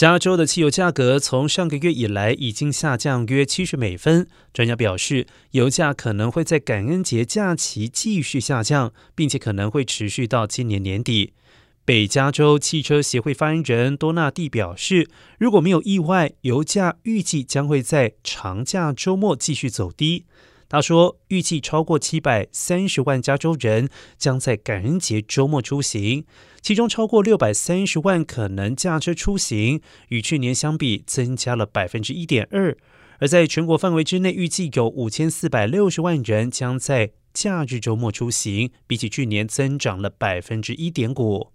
加州的汽油价格从上个月以来已经下降约七十美分。专家表示，油价可能会在感恩节假期继续下降，并且可能会持续到今年年底。北加州汽车协会发言人多纳蒂表示，如果没有意外，油价预计将会在长假周末继续走低。他说，预计超过七百三十万加州人将在感恩节周末出行，其中超过六百三十万可能驾车出行，与去年相比增加了百分之一点二。而在全国范围之内，预计有五千四百六十万人将在假日周末出行，比起去年增长了百分之一点五。